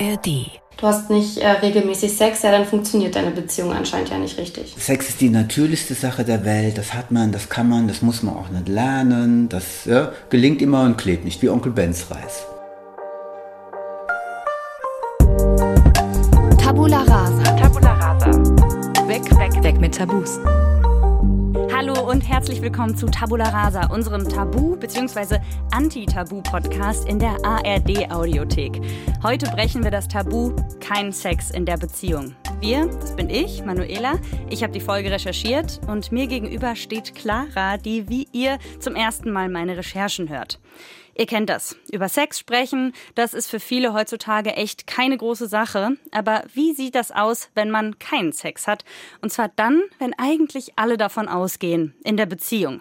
ARD. Du hast nicht äh, regelmäßig Sex, ja, dann funktioniert deine Beziehung anscheinend ja nicht richtig. Sex ist die natürlichste Sache der Welt, das hat man, das kann man, das muss man auch nicht lernen, das ja, gelingt immer und klebt nicht, wie Onkel Benz Reis. Herzlich willkommen zu Tabula Rasa, unserem Tabu- bzw. Anti-Tabu-Podcast in der ARD-Audiothek. Heute brechen wir das Tabu Kein Sex in der Beziehung. Wir, das bin ich, Manuela. Ich habe die Folge recherchiert und mir gegenüber steht Clara, die wie ihr zum ersten Mal meine Recherchen hört. Ihr kennt das. Über Sex sprechen, das ist für viele heutzutage echt keine große Sache. Aber wie sieht das aus, wenn man keinen Sex hat? Und zwar dann, wenn eigentlich alle davon ausgehen, in der Beziehung.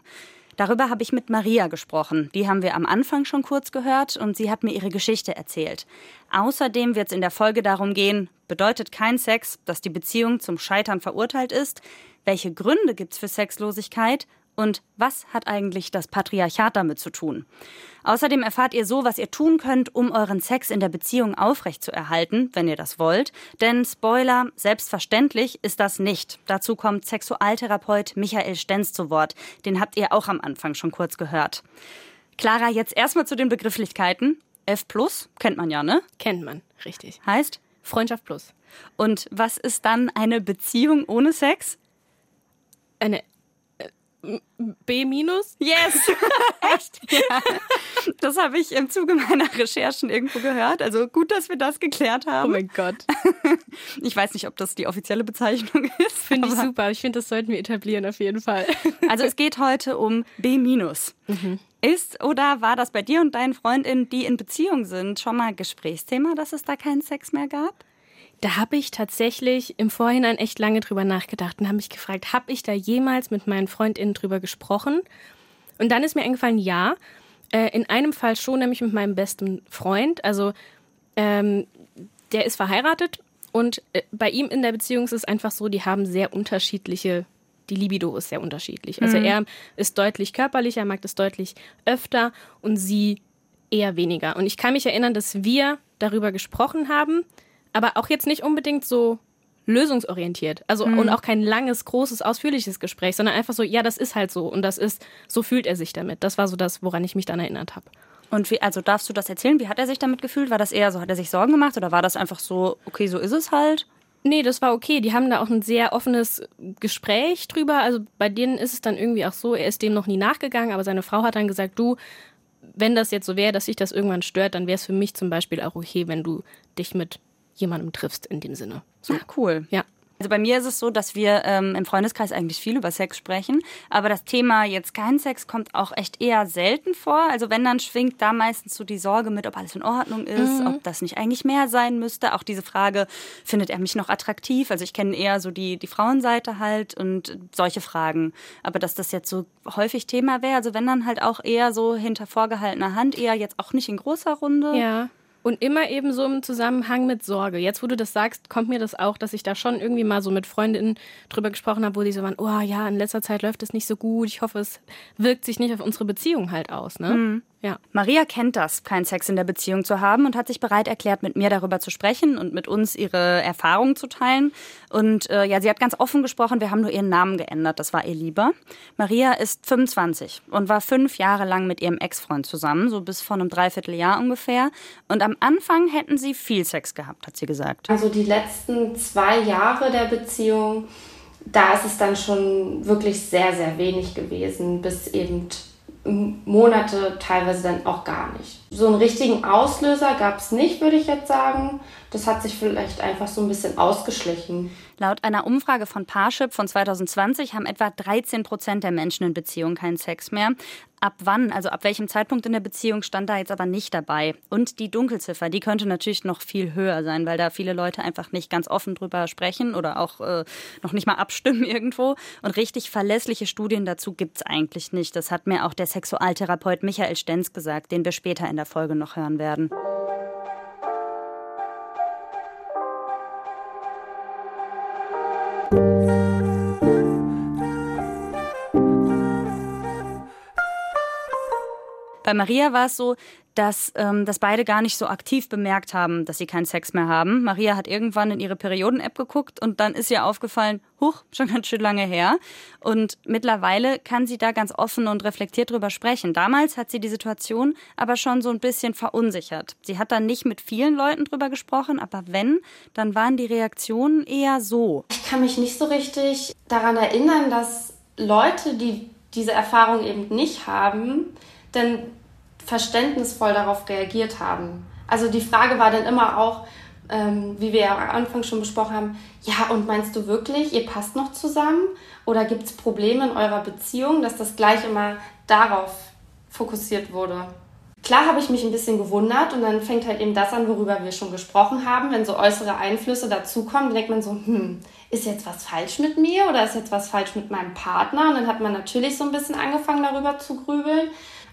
Darüber habe ich mit Maria gesprochen. Die haben wir am Anfang schon kurz gehört und sie hat mir ihre Geschichte erzählt. Außerdem wird es in der Folge darum gehen, bedeutet kein Sex, dass die Beziehung zum Scheitern verurteilt ist? Welche Gründe gibt es für Sexlosigkeit? Und was hat eigentlich das Patriarchat damit zu tun? Außerdem erfahrt ihr so, was ihr tun könnt, um euren Sex in der Beziehung aufrechtzuerhalten, wenn ihr das wollt. Denn Spoiler, selbstverständlich ist das nicht. Dazu kommt Sexualtherapeut Michael Stenz zu Wort. Den habt ihr auch am Anfang schon kurz gehört. Clara, jetzt erstmal zu den Begrifflichkeiten. F plus kennt man ja, ne? Kennt man, richtig. Heißt? Freundschaft plus. Und was ist dann eine Beziehung ohne Sex? Eine B minus? Yes! Echt? Ja. Das habe ich im Zuge meiner Recherchen irgendwo gehört. Also gut, dass wir das geklärt haben. Oh mein Gott. Ich weiß nicht, ob das die offizielle Bezeichnung ist. Finde ich super. Ich finde, das sollten wir etablieren auf jeden Fall. Also es geht heute um B minus. Mhm. Ist oder war das bei dir und deinen Freundinnen, die in Beziehung sind, schon mal Gesprächsthema, dass es da keinen Sex mehr gab? Da habe ich tatsächlich im Vorhinein echt lange drüber nachgedacht und habe mich gefragt, habe ich da jemals mit meinen FreundInnen drüber gesprochen? Und dann ist mir eingefallen, ja. Äh, in einem Fall schon, nämlich mit meinem besten Freund. Also ähm, der ist verheiratet und äh, bei ihm in der Beziehung ist es einfach so, die haben sehr unterschiedliche die Libido ist sehr unterschiedlich. Also mhm. er ist deutlich körperlicher, mag das deutlich öfter und sie eher weniger. Und ich kann mich erinnern, dass wir darüber gesprochen haben, aber auch jetzt nicht unbedingt so lösungsorientiert. Also mhm. und auch kein langes, großes, ausführliches Gespräch, sondern einfach so, ja, das ist halt so und das ist, so fühlt er sich damit. Das war so das, woran ich mich dann erinnert habe. Und wie, also darfst du das erzählen? Wie hat er sich damit gefühlt? War das eher so, hat er sich Sorgen gemacht oder war das einfach so, okay, so ist es halt? Nee, das war okay. Die haben da auch ein sehr offenes Gespräch drüber. Also bei denen ist es dann irgendwie auch so, er ist dem noch nie nachgegangen, aber seine Frau hat dann gesagt, du, wenn das jetzt so wäre, dass sich das irgendwann stört, dann wäre es für mich zum Beispiel auch okay, wenn du dich mit jemandem triffst in dem Sinne. So. Ach, cool. Ja. Also bei mir ist es so, dass wir ähm, im Freundeskreis eigentlich viel über Sex sprechen, aber das Thema jetzt kein Sex kommt auch echt eher selten vor. Also wenn dann schwingt da meistens so die Sorge mit, ob alles in Ordnung ist, mhm. ob das nicht eigentlich mehr sein müsste. Auch diese Frage, findet er mich noch attraktiv? Also ich kenne eher so die, die Frauenseite halt und solche Fragen. Aber dass das jetzt so häufig Thema wäre, also wenn dann halt auch eher so hinter vorgehaltener Hand, eher jetzt auch nicht in großer Runde. Ja. Und immer eben so im Zusammenhang mit Sorge. Jetzt, wo du das sagst, kommt mir das auch, dass ich da schon irgendwie mal so mit Freundinnen drüber gesprochen habe, wo die so waren, oh ja, in letzter Zeit läuft es nicht so gut. Ich hoffe, es wirkt sich nicht auf unsere Beziehung halt aus. Ne? Mhm. Ja. Maria kennt das, keinen Sex in der Beziehung zu haben und hat sich bereit erklärt, mit mir darüber zu sprechen und mit uns ihre Erfahrungen zu teilen. Und äh, ja, sie hat ganz offen gesprochen, wir haben nur ihren Namen geändert, das war ihr lieber. Maria ist 25 und war fünf Jahre lang mit ihrem Ex-Freund zusammen, so bis vor einem Dreivierteljahr ungefähr. Und am Anfang hätten sie viel Sex gehabt, hat sie gesagt. Also die letzten zwei Jahre der Beziehung, da ist es dann schon wirklich sehr, sehr wenig gewesen, bis eben Monate, teilweise dann auch gar nicht. So einen richtigen Auslöser gab es nicht, würde ich jetzt sagen. Das hat sich vielleicht einfach so ein bisschen ausgeschlichen. Laut einer Umfrage von Parship von 2020 haben etwa 13 Prozent der Menschen in Beziehungen keinen Sex mehr. Ab wann, also ab welchem Zeitpunkt in der Beziehung stand da jetzt aber nicht dabei. Und die Dunkelziffer, die könnte natürlich noch viel höher sein, weil da viele Leute einfach nicht ganz offen drüber sprechen oder auch äh, noch nicht mal abstimmen irgendwo. Und richtig verlässliche Studien dazu gibt es eigentlich nicht. Das hat mir auch der Sexualtherapeut Michael Stenz gesagt, den wir später in der Folge noch hören werden. Bei Maria war es so, dass, ähm, dass beide gar nicht so aktiv bemerkt haben, dass sie keinen Sex mehr haben. Maria hat irgendwann in ihre Perioden-App geguckt und dann ist ihr aufgefallen, huch, schon ganz schön lange her. Und mittlerweile kann sie da ganz offen und reflektiert drüber sprechen. Damals hat sie die Situation aber schon so ein bisschen verunsichert. Sie hat dann nicht mit vielen Leuten drüber gesprochen, aber wenn, dann waren die Reaktionen eher so. Ich kann mich nicht so richtig daran erinnern, dass Leute, die diese Erfahrung eben nicht haben, denn verständnisvoll darauf reagiert haben. Also die Frage war dann immer auch, ähm, wie wir ja am Anfang schon besprochen haben, ja, und meinst du wirklich, ihr passt noch zusammen? Oder gibt es Probleme in eurer Beziehung, dass das gleich immer darauf fokussiert wurde? Klar habe ich mich ein bisschen gewundert und dann fängt halt eben das an, worüber wir schon gesprochen haben. Wenn so äußere Einflüsse dazukommen, denkt man so, hm, ist jetzt was falsch mit mir oder ist jetzt was falsch mit meinem Partner? Und dann hat man natürlich so ein bisschen angefangen, darüber zu grübeln.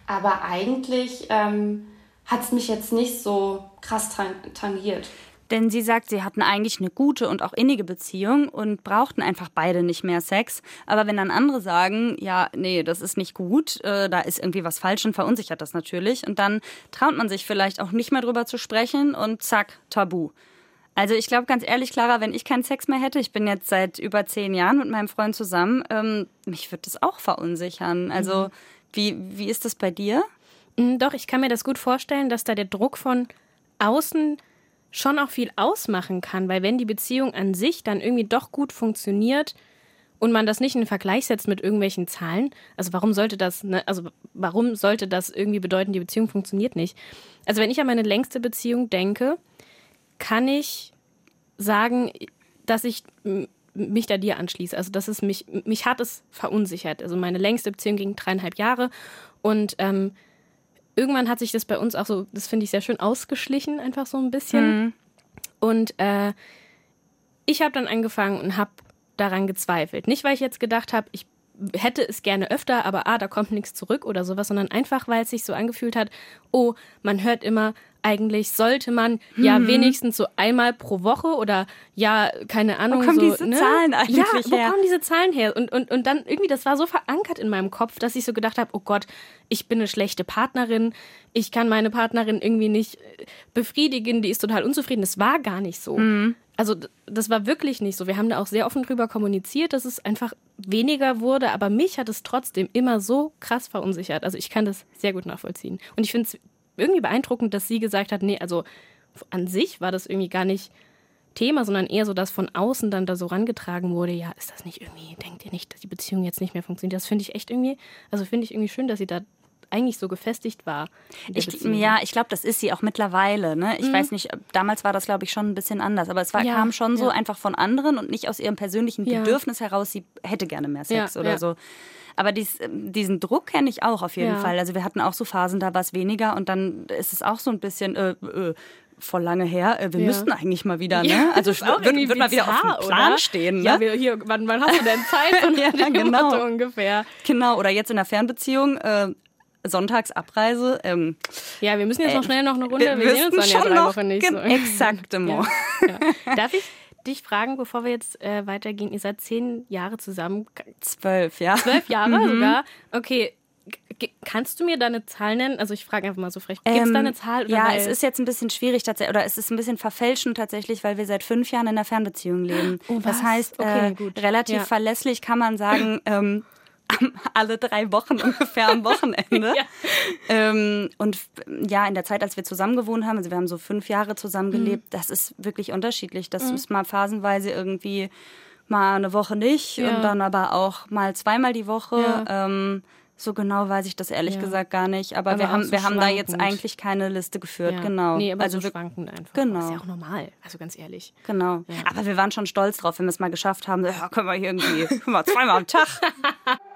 Aber eigentlich ähm, hat es mich jetzt nicht so krass tangiert. Denn sie sagt, sie hatten eigentlich eine gute und auch innige Beziehung und brauchten einfach beide nicht mehr Sex. Aber wenn dann andere sagen, ja, nee, das ist nicht gut, äh, da ist irgendwie was falsch und verunsichert das natürlich. Und dann traut man sich vielleicht auch nicht mehr drüber zu sprechen und zack, tabu. Also ich glaube ganz ehrlich, Clara, wenn ich keinen Sex mehr hätte, ich bin jetzt seit über zehn Jahren mit meinem Freund zusammen, ähm, mich würde das auch verunsichern. Also mhm. Wie, wie ist das bei dir? Mm, doch, ich kann mir das gut vorstellen, dass da der Druck von außen schon auch viel ausmachen kann, weil wenn die Beziehung an sich dann irgendwie doch gut funktioniert und man das nicht in Vergleich setzt mit irgendwelchen Zahlen, also warum sollte das, ne, also warum sollte das irgendwie bedeuten, die Beziehung funktioniert nicht? Also wenn ich an meine längste Beziehung denke, kann ich sagen, dass ich mich da dir anschließe. Also das ist mich, mich hat es verunsichert. Also meine längste Beziehung ging dreieinhalb Jahre und ähm, irgendwann hat sich das bei uns auch so, das finde ich sehr schön, ausgeschlichen, einfach so ein bisschen. Mhm. Und äh, ich habe dann angefangen und habe daran gezweifelt. Nicht, weil ich jetzt gedacht habe, ich hätte es gerne öfter, aber ah, da kommt nichts zurück oder sowas, sondern einfach, weil es sich so angefühlt hat, oh, man hört immer, eigentlich sollte man hm. ja mhm. wenigstens so einmal pro Woche oder ja, keine Ahnung. Wo kommen so, diese ne? Zahlen eigentlich ja, her? wo kommen diese Zahlen her? Und, und, und dann irgendwie, das war so verankert in meinem Kopf, dass ich so gedacht habe, oh Gott, ich bin eine schlechte Partnerin, ich kann meine Partnerin irgendwie nicht äh, befriedigen, die ist total unzufrieden. Das war gar nicht so. Mhm. Also das war wirklich nicht so. Wir haben da auch sehr offen drüber kommuniziert, dass es einfach weniger wurde, aber mich hat es trotzdem immer so krass verunsichert. Also ich kann das sehr gut nachvollziehen. Und ich finde es irgendwie beeindruckend, dass sie gesagt hat, nee, also an sich war das irgendwie gar nicht Thema, sondern eher so, dass von außen dann da so rangetragen wurde, ja, ist das nicht irgendwie, denkt ihr nicht, dass die Beziehung jetzt nicht mehr funktioniert? Das finde ich echt irgendwie, also finde ich irgendwie schön, dass sie da eigentlich so gefestigt war. Ich, ja, ich glaube, das ist sie auch mittlerweile. Ne? Ich mhm. weiß nicht, damals war das, glaube ich, schon ein bisschen anders. Aber es war, ja, kam schon so einfach von anderen und nicht aus ihrem persönlichen Bedürfnis ja. heraus, sie hätte gerne mehr Sex oder so. Aber dies, diesen Druck kenne ich auch auf jeden ja. Fall. Also wir hatten auch so Phasen, da war es weniger und dann ist es auch so ein bisschen äh, äh, voll lange her. Äh, wir ja. müssten eigentlich mal wieder, ne? Ja, also wird, wird mal wieder auf dem Plan oder? stehen. Ne? Ja, wir, hier, wann, wann hast du denn Zeit? Und ja, genau. ungefähr. Genau, oder jetzt in der Fernbeziehung. Äh, Sonntagsabreise. Ähm, ja, wir müssen jetzt noch schnell noch eine Runde. Wir, wir sehen uns dann ja drei Wochen nicht. So. Exaktement. Ja, ja. Darf ich dich fragen, bevor wir jetzt äh, weitergehen? Ihr seid zehn Jahre zusammen. Zwölf, ja. Zwölf Jahre mhm. sogar. Okay. Kannst du mir deine Zahl nennen? Also ich frage einfach mal so frech. Gibt es ähm, da eine Zahl? ja, es ist jetzt ein bisschen schwierig tatsächlich, oder es ist ein bisschen verfälschend tatsächlich, weil wir seit fünf Jahren in einer Fernbeziehung leben. Oh, das heißt, okay, äh, relativ ja. verlässlich kann man sagen, ähm, alle drei Wochen ungefähr am Wochenende. ja. ähm, und ja, in der Zeit, als wir zusammen gewohnt haben, also wir haben so fünf Jahre zusammengelebt, mhm. das ist wirklich unterschiedlich. Das mhm. ist mal phasenweise irgendwie mal eine Woche nicht ja. und dann aber auch mal zweimal die Woche. Ja. Ähm, so genau weiß ich das ehrlich ja. gesagt gar nicht. Aber, aber wir haben, so wir haben da jetzt eigentlich keine Liste geführt, ja. genau. Nee, aber also so schwankend einfach. Genau. Das ist ja auch normal, also ganz ehrlich. Genau. Ja. Aber wir waren schon stolz drauf, wenn wir es mal geschafft haben. Ja, können wir hier irgendwie, können wir zweimal am Tag.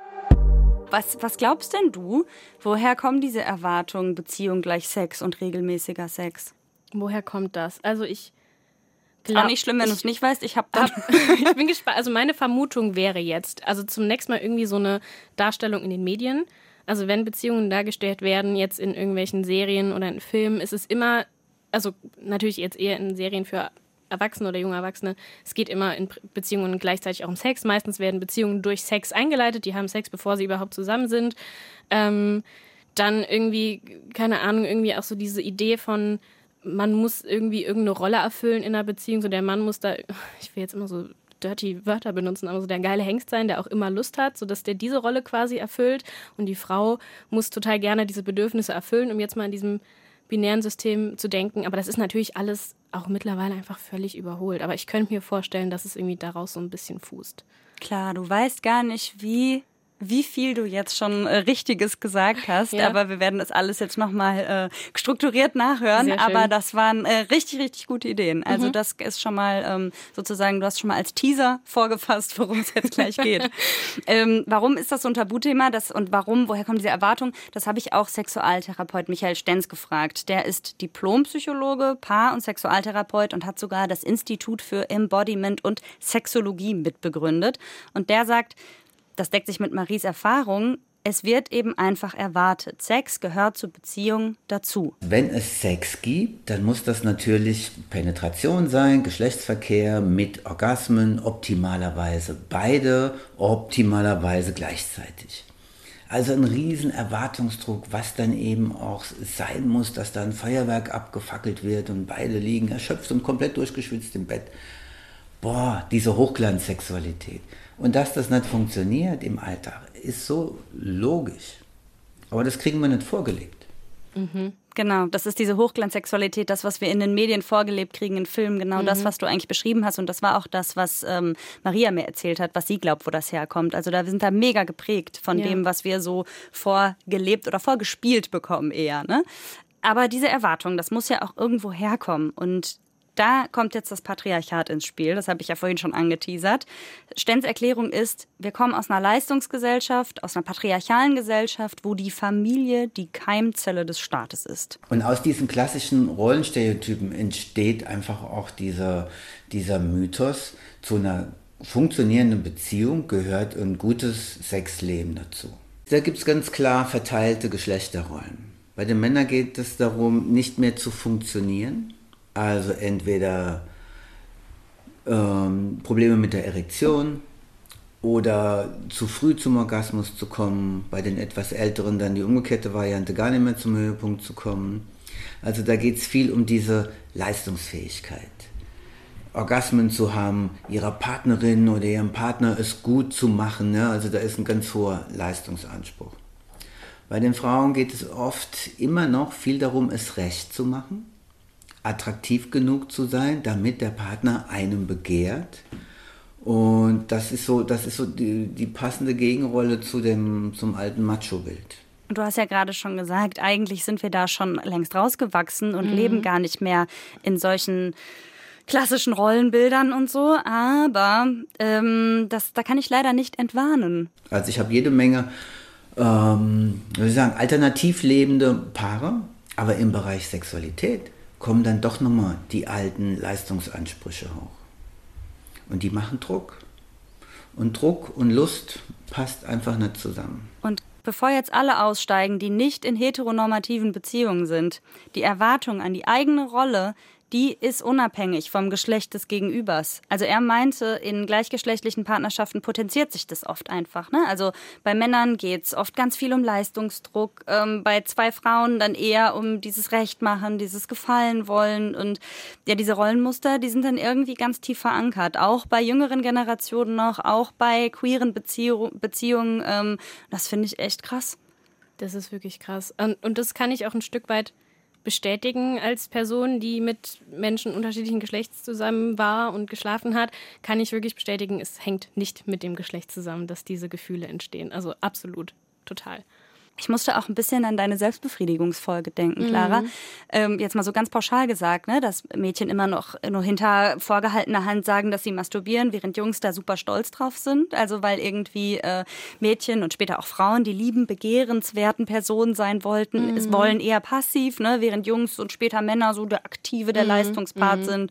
Was, was glaubst denn du? Woher kommen diese Erwartungen, Beziehung gleich Sex und regelmäßiger Sex? Woher kommt das? Also ich Glaub, auch nicht schlimm, wenn du es nicht weißt. Ich habe Ich bin gespannt. Also meine Vermutung wäre jetzt, also zunächst mal irgendwie so eine Darstellung in den Medien. Also wenn Beziehungen dargestellt werden, jetzt in irgendwelchen Serien oder in Filmen, ist es immer, also natürlich jetzt eher in Serien für Erwachsene oder junge Erwachsene, es geht immer in Beziehungen gleichzeitig auch um Sex. Meistens werden Beziehungen durch Sex eingeleitet. Die haben Sex, bevor sie überhaupt zusammen sind. Ähm, Dann irgendwie, keine Ahnung, irgendwie auch so diese Idee von, man muss irgendwie irgendeine Rolle erfüllen in einer Beziehung. So der Mann muss da, ich will jetzt immer so dirty Wörter benutzen, aber so der geile Hengst sein, der auch immer Lust hat, sodass der diese Rolle quasi erfüllt. Und die Frau muss total gerne diese Bedürfnisse erfüllen, um jetzt mal in diesem binären System zu denken. Aber das ist natürlich alles auch mittlerweile einfach völlig überholt. Aber ich könnte mir vorstellen, dass es irgendwie daraus so ein bisschen fußt. Klar, du weißt gar nicht, wie wie viel du jetzt schon äh, Richtiges gesagt hast, ja. aber wir werden das alles jetzt nochmal äh, strukturiert nachhören. Aber das waren äh, richtig, richtig gute Ideen. Also mhm. das ist schon mal ähm, sozusagen, du hast schon mal als Teaser vorgefasst, worum es jetzt gleich geht. ähm, warum ist das so ein Tabuthema das, und warum, woher kommt diese Erwartung? Das habe ich auch Sexualtherapeut Michael Stenz gefragt. Der ist Diplompsychologe, Paar- und Sexualtherapeut und hat sogar das Institut für Embodiment und Sexologie mitbegründet. Und der sagt, das deckt sich mit Maries Erfahrung, es wird eben einfach erwartet. Sex gehört zur Beziehung dazu. Wenn es Sex gibt, dann muss das natürlich Penetration sein, Geschlechtsverkehr mit Orgasmen, optimalerweise beide, optimalerweise gleichzeitig. Also ein riesen Erwartungsdruck, was dann eben auch sein muss, dass da ein Feuerwerk abgefackelt wird und beide liegen erschöpft und komplett durchgeschwitzt im Bett. Boah, diese Hochglanzsexualität. Und dass das nicht funktioniert im Alltag, ist so logisch. Aber das kriegen wir nicht vorgelebt. Mhm. Genau, das ist diese Hochglanzsexualität, das, was wir in den Medien vorgelebt kriegen, in Filmen, genau mhm. das, was du eigentlich beschrieben hast. Und das war auch das, was ähm, Maria mir erzählt hat, was sie glaubt, wo das herkommt. Also da wir sind da mega geprägt von ja. dem, was wir so vorgelebt oder vorgespielt bekommen eher. Ne? Aber diese Erwartung, das muss ja auch irgendwo herkommen. Und da kommt jetzt das Patriarchat ins Spiel. Das habe ich ja vorhin schon angeteasert. Stens Erklärung ist, wir kommen aus einer Leistungsgesellschaft, aus einer patriarchalen Gesellschaft, wo die Familie die Keimzelle des Staates ist. Und aus diesen klassischen Rollenstereotypen entsteht einfach auch dieser, dieser Mythos, zu einer funktionierenden Beziehung gehört ein gutes Sexleben dazu. Da gibt es ganz klar verteilte Geschlechterrollen. Bei den Männern geht es darum, nicht mehr zu funktionieren, also entweder ähm, Probleme mit der Erektion oder zu früh zum Orgasmus zu kommen, bei den etwas Älteren dann die umgekehrte Variante gar nicht mehr zum Höhepunkt zu kommen. Also da geht es viel um diese Leistungsfähigkeit. Orgasmen zu haben, ihrer Partnerin oder ihrem Partner es gut zu machen. Ne? Also da ist ein ganz hoher Leistungsanspruch. Bei den Frauen geht es oft immer noch viel darum, es recht zu machen attraktiv genug zu sein, damit der Partner einen begehrt. Und das ist so, das ist so die, die passende Gegenrolle zu dem, zum alten Macho-Bild. Du hast ja gerade schon gesagt, eigentlich sind wir da schon längst rausgewachsen und mhm. leben gar nicht mehr in solchen klassischen Rollenbildern und so, aber ähm, das, da kann ich leider nicht entwarnen. Also ich habe jede Menge, ähm, wie ich sagen, alternativ lebende Paare, aber im Bereich Sexualität kommen dann doch nochmal die alten Leistungsansprüche hoch. Und die machen Druck. Und Druck und Lust passt einfach nicht zusammen. Und bevor jetzt alle aussteigen, die nicht in heteronormativen Beziehungen sind, die Erwartung an die eigene Rolle, die ist unabhängig vom Geschlecht des Gegenübers. Also er meinte, in gleichgeschlechtlichen Partnerschaften potenziert sich das oft einfach. Ne? Also bei Männern geht's oft ganz viel um Leistungsdruck, ähm, bei zwei Frauen dann eher um dieses Recht machen, dieses Gefallen wollen und ja, diese Rollenmuster, die sind dann irgendwie ganz tief verankert. Auch bei jüngeren Generationen noch, auch bei queeren Beziehung, Beziehungen. Ähm, das finde ich echt krass. Das ist wirklich krass. Und, und das kann ich auch ein Stück weit bestätigen als Person, die mit Menschen unterschiedlichen Geschlechts zusammen war und geschlafen hat, kann ich wirklich bestätigen, es hängt nicht mit dem Geschlecht zusammen, dass diese Gefühle entstehen. Also absolut, total. Ich musste auch ein bisschen an deine Selbstbefriedigungsfolge denken, Clara. Mhm. Ähm, jetzt mal so ganz pauschal gesagt, ne, dass Mädchen immer noch nur hinter vorgehaltener Hand sagen, dass sie masturbieren, während Jungs da super stolz drauf sind. Also weil irgendwie äh, Mädchen und später auch Frauen, die lieben, begehrenswerten Personen sein wollten, mhm. es wollen eher passiv, ne, während Jungs und später Männer so der aktive, der mhm. Leistungspart mhm. sind.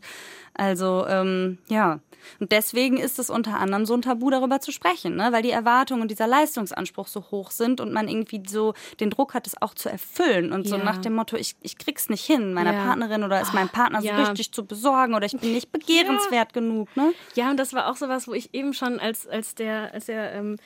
Also ähm, ja, und deswegen ist es unter anderem so ein Tabu, darüber zu sprechen, ne? weil die Erwartungen und dieser Leistungsanspruch so hoch sind und man irgendwie so den Druck hat, es auch zu erfüllen. Und so nach dem Motto, ich, ich krieg's nicht hin, meiner ja. Partnerin oder ist mein Partner ja. so richtig zu besorgen oder ich bin nicht begehrenswert genug. Ne? Ja, und das war auch sowas, wo ich eben schon als, als der, als der ähm,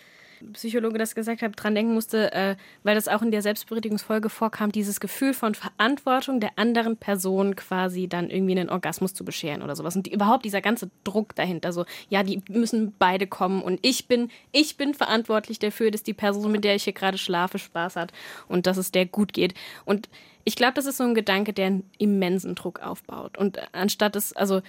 Psychologe das gesagt hat, dran denken musste, äh, weil das auch in der Selbstbefriedigungsfolge vorkam, dieses Gefühl von Verantwortung der anderen Person quasi dann irgendwie einen Orgasmus zu bescheren oder sowas. Und die, überhaupt dieser ganze Druck dahinter, so, ja, die müssen beide kommen und ich bin, ich bin verantwortlich dafür, dass die Person, mit der ich hier gerade schlafe, Spaß hat und dass es der gut geht. Und ich glaube, das ist so ein Gedanke, der einen immensen Druck aufbaut. Und anstatt es, also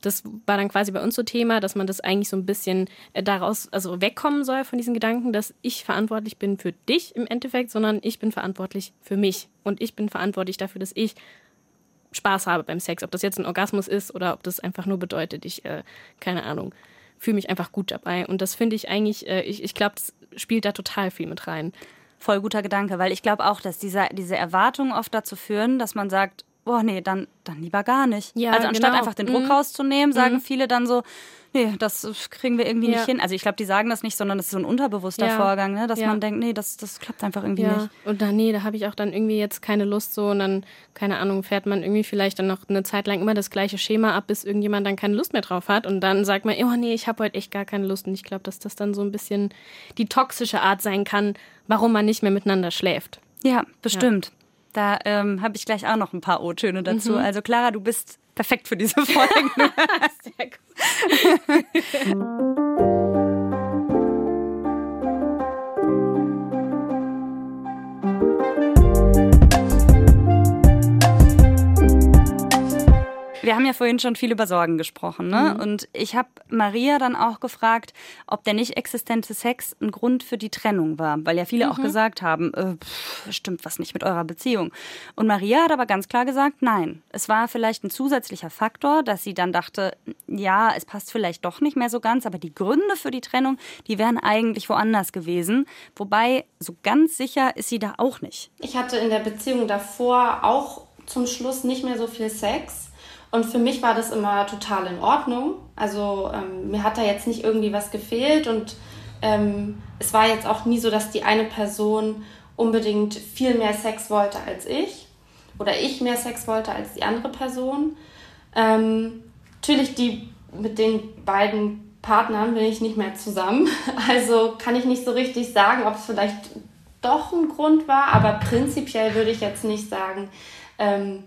das war dann quasi bei uns so Thema, dass man das eigentlich so ein bisschen äh, daraus, also wegkommen soll von diesen Gedanken, dass ich verantwortlich bin für dich im Endeffekt, sondern ich bin verantwortlich für mich. Und ich bin verantwortlich dafür, dass ich Spaß habe beim Sex. Ob das jetzt ein Orgasmus ist oder ob das einfach nur bedeutet, ich, äh, keine Ahnung, fühle mich einfach gut dabei. Und das finde ich eigentlich, äh, ich, ich glaube, das spielt da total viel mit rein. Voll guter Gedanke, weil ich glaube auch, dass diese, diese Erwartungen oft dazu führen, dass man sagt, boah, nee, dann, dann lieber gar nicht. Ja, also anstatt genau. einfach den Druck mhm. rauszunehmen, sagen mhm. viele dann so, nee, das kriegen wir irgendwie ja. nicht hin. Also ich glaube, die sagen das nicht, sondern das ist so ein unterbewusster ja. Vorgang, ne? dass ja. man denkt, nee, das, das klappt einfach irgendwie nicht. Und dann, nee, da habe ich auch dann irgendwie jetzt keine Lust so und dann, keine Ahnung, fährt man irgendwie vielleicht dann noch eine Zeit lang immer das gleiche Schema ab, bis irgendjemand dann keine Lust mehr drauf hat und dann sagt man, oh nee, ich habe heute echt gar keine Lust und ich glaube, dass das dann so ein bisschen die toxische Art sein kann, warum man nicht mehr miteinander schläft. Ja, bestimmt. Da ähm, habe ich gleich auch noch ein paar O-Töne dazu. Mhm. Also Clara, du bist perfekt für diese Folge. Sehr gut. Wir haben ja vorhin schon viel über Sorgen gesprochen, ne? Mhm. Und ich habe Maria dann auch gefragt, ob der nicht existente Sex ein Grund für die Trennung war, weil ja viele mhm. auch gesagt haben, äh, pff, stimmt was nicht mit eurer Beziehung. Und Maria hat aber ganz klar gesagt, nein, es war vielleicht ein zusätzlicher Faktor, dass sie dann dachte, ja, es passt vielleicht doch nicht mehr so ganz, aber die Gründe für die Trennung, die wären eigentlich woanders gewesen. Wobei so ganz sicher ist sie da auch nicht. Ich hatte in der Beziehung davor auch zum Schluss nicht mehr so viel Sex. Und für mich war das immer total in Ordnung. Also ähm, mir hat da jetzt nicht irgendwie was gefehlt und ähm, es war jetzt auch nie so, dass die eine Person unbedingt viel mehr Sex wollte als ich oder ich mehr Sex wollte als die andere Person. Ähm, natürlich die mit den beiden Partnern bin ich nicht mehr zusammen. Also kann ich nicht so richtig sagen, ob es vielleicht doch ein Grund war, aber prinzipiell würde ich jetzt nicht sagen, ähm,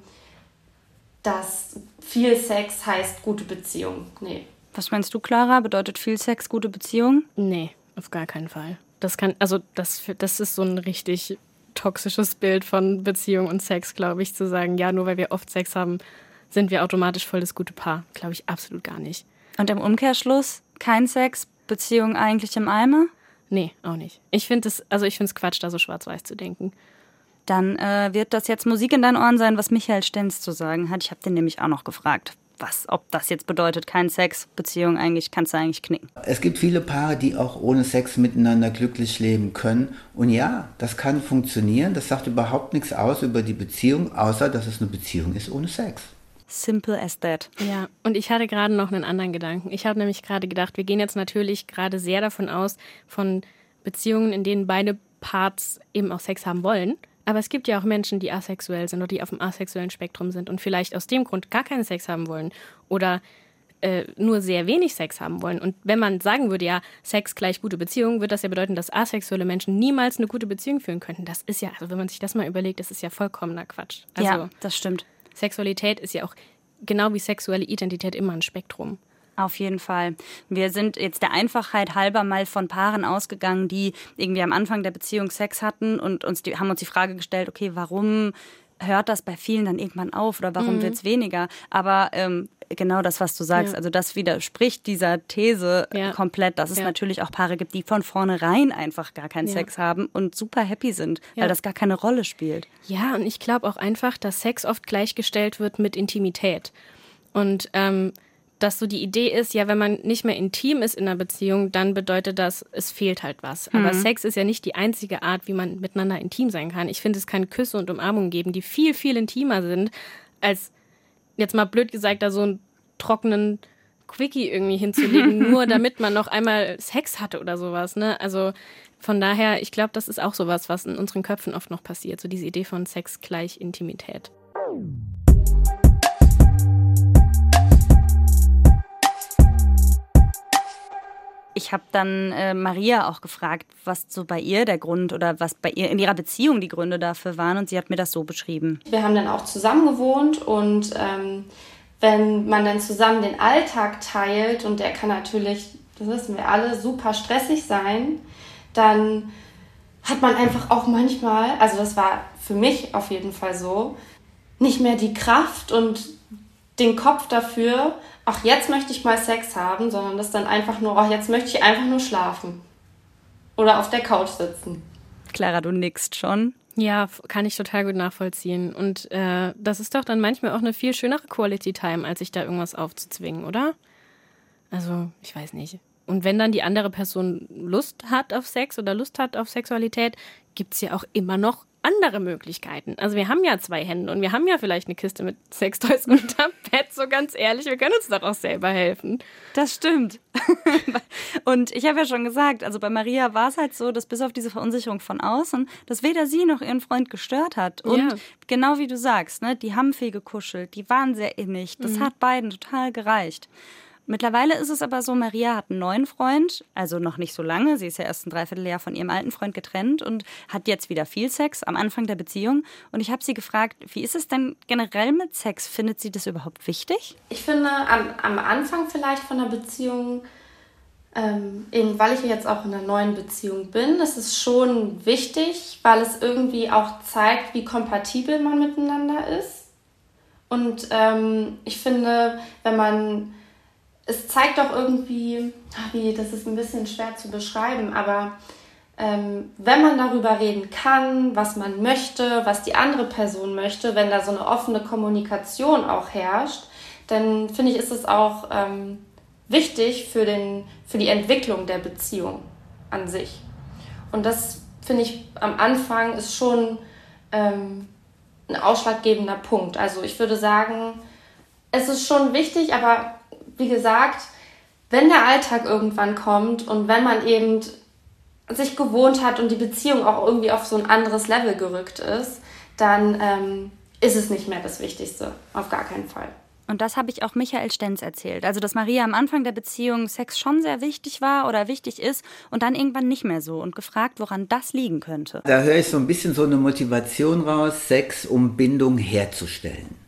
dass viel Sex heißt gute Beziehung. Nee. Was meinst du, Clara? Bedeutet viel Sex gute Beziehung? Nee, auf gar keinen Fall. Das kann, also das, das ist so ein richtig toxisches Bild von Beziehung und Sex, glaube ich, zu sagen, ja, nur weil wir oft Sex haben, sind wir automatisch voll das gute Paar. Glaube ich absolut gar nicht. Und im Umkehrschluss, kein Sex, Beziehung eigentlich im Eimer? Nee, auch nicht. Ich finde es, also ich finde es Quatsch, da so schwarz-weiß zu denken dann äh, wird das jetzt Musik in deinen Ohren sein, was Michael Stenz zu sagen hat. Ich habe den nämlich auch noch gefragt, was, ob das jetzt bedeutet, kein Sex, Beziehung eigentlich, kannst du eigentlich knicken. Es gibt viele Paare, die auch ohne Sex miteinander glücklich leben können. Und ja, das kann funktionieren. Das sagt überhaupt nichts aus über die Beziehung, außer dass es eine Beziehung ist ohne Sex. Simple as that. Ja, und ich hatte gerade noch einen anderen Gedanken. Ich habe nämlich gerade gedacht, wir gehen jetzt natürlich gerade sehr davon aus, von Beziehungen, in denen beide Parts eben auch Sex haben wollen. Aber es gibt ja auch Menschen, die asexuell sind oder die auf dem asexuellen Spektrum sind und vielleicht aus dem Grund gar keinen Sex haben wollen oder äh, nur sehr wenig Sex haben wollen. Und wenn man sagen würde, ja, Sex gleich gute Beziehung, würde das ja bedeuten, dass asexuelle Menschen niemals eine gute Beziehung führen könnten. Das ist ja, also wenn man sich das mal überlegt, das ist ja vollkommener Quatsch. Also, ja, das stimmt. Sexualität ist ja auch genau wie sexuelle Identität immer ein Spektrum. Auf jeden Fall. Wir sind jetzt der Einfachheit halber mal von Paaren ausgegangen, die irgendwie am Anfang der Beziehung Sex hatten und uns die, haben uns die Frage gestellt, okay, warum hört das bei vielen dann irgendwann auf oder warum mhm. wird es weniger? Aber ähm, genau das, was du sagst, ja. also das widerspricht dieser These ja. komplett, dass es ja. natürlich auch Paare gibt, die von vornherein einfach gar keinen Sex haben und super happy sind, weil das gar keine Rolle spielt. Ja, und ich glaube auch einfach, dass Sex oft gleichgestellt wird mit Intimität. Und ähm, dass so die Idee ist, ja, wenn man nicht mehr intim ist in einer Beziehung, dann bedeutet das, es fehlt halt was. Mhm. Aber Sex ist ja nicht die einzige Art, wie man miteinander intim sein kann. Ich finde, es kann Küsse und Umarmungen geben, die viel, viel intimer sind, als jetzt mal blöd gesagt, da so einen trockenen Quickie irgendwie hinzulegen, nur damit man noch einmal Sex hatte oder sowas. Ne? Also von daher, ich glaube, das ist auch sowas, was in unseren Köpfen oft noch passiert. So diese Idee von Sex gleich Intimität. Ich habe dann äh, Maria auch gefragt, was so bei ihr der Grund oder was bei ihr in ihrer Beziehung die Gründe dafür waren und sie hat mir das so beschrieben. Wir haben dann auch zusammen gewohnt und ähm, wenn man dann zusammen den Alltag teilt und der kann natürlich, das wissen wir alle, super stressig sein, dann hat man einfach auch manchmal, also das war für mich auf jeden Fall so, nicht mehr die Kraft und den Kopf dafür, ach, jetzt möchte ich mal Sex haben, sondern das dann einfach nur, ach, jetzt möchte ich einfach nur schlafen. Oder auf der Couch sitzen. Clara, du nickst schon. Ja, kann ich total gut nachvollziehen. Und äh, das ist doch dann manchmal auch eine viel schönere Quality Time, als sich da irgendwas aufzuzwingen, oder? Also, ich weiß nicht. Und wenn dann die andere Person Lust hat auf Sex oder Lust hat auf Sexualität, gibt es ja auch immer noch andere Möglichkeiten. Also wir haben ja zwei Hände und wir haben ja vielleicht eine Kiste mit Sextoys unterm Bett, so ganz ehrlich, wir können uns doch auch selber helfen. Das stimmt. und ich habe ja schon gesagt, also bei Maria war es halt so, dass bis auf diese Verunsicherung von außen, dass weder sie noch ihren Freund gestört hat. Und ja. genau wie du sagst, ne, die haben viel gekuschelt, die waren sehr innig. Das mhm. hat beiden total gereicht. Mittlerweile ist es aber so, Maria hat einen neuen Freund, also noch nicht so lange. Sie ist ja erst ein Dreivierteljahr von ihrem alten Freund getrennt und hat jetzt wieder viel Sex am Anfang der Beziehung. Und ich habe sie gefragt, wie ist es denn generell mit Sex? Findet sie das überhaupt wichtig? Ich finde, am, am Anfang vielleicht von der Beziehung, ähm, eben weil ich jetzt auch in einer neuen Beziehung bin, ist es schon wichtig, weil es irgendwie auch zeigt, wie kompatibel man miteinander ist. Und ähm, ich finde, wenn man es zeigt doch irgendwie, wie, das ist ein bisschen schwer zu beschreiben, aber ähm, wenn man darüber reden kann, was man möchte, was die andere Person möchte, wenn da so eine offene Kommunikation auch herrscht, dann finde ich, ist es auch ähm, wichtig für, den, für die Entwicklung der Beziehung an sich. Und das finde ich am Anfang ist schon ähm, ein ausschlaggebender Punkt. Also ich würde sagen, es ist schon wichtig, aber wie gesagt, wenn der Alltag irgendwann kommt und wenn man eben sich gewohnt hat und die Beziehung auch irgendwie auf so ein anderes Level gerückt ist, dann ähm, ist es nicht mehr das Wichtigste. Auf gar keinen Fall. Und das habe ich auch Michael Stenz erzählt. Also, dass Maria am Anfang der Beziehung Sex schon sehr wichtig war oder wichtig ist und dann irgendwann nicht mehr so und gefragt, woran das liegen könnte. Da höre ich so ein bisschen so eine Motivation raus, Sex um Bindung herzustellen.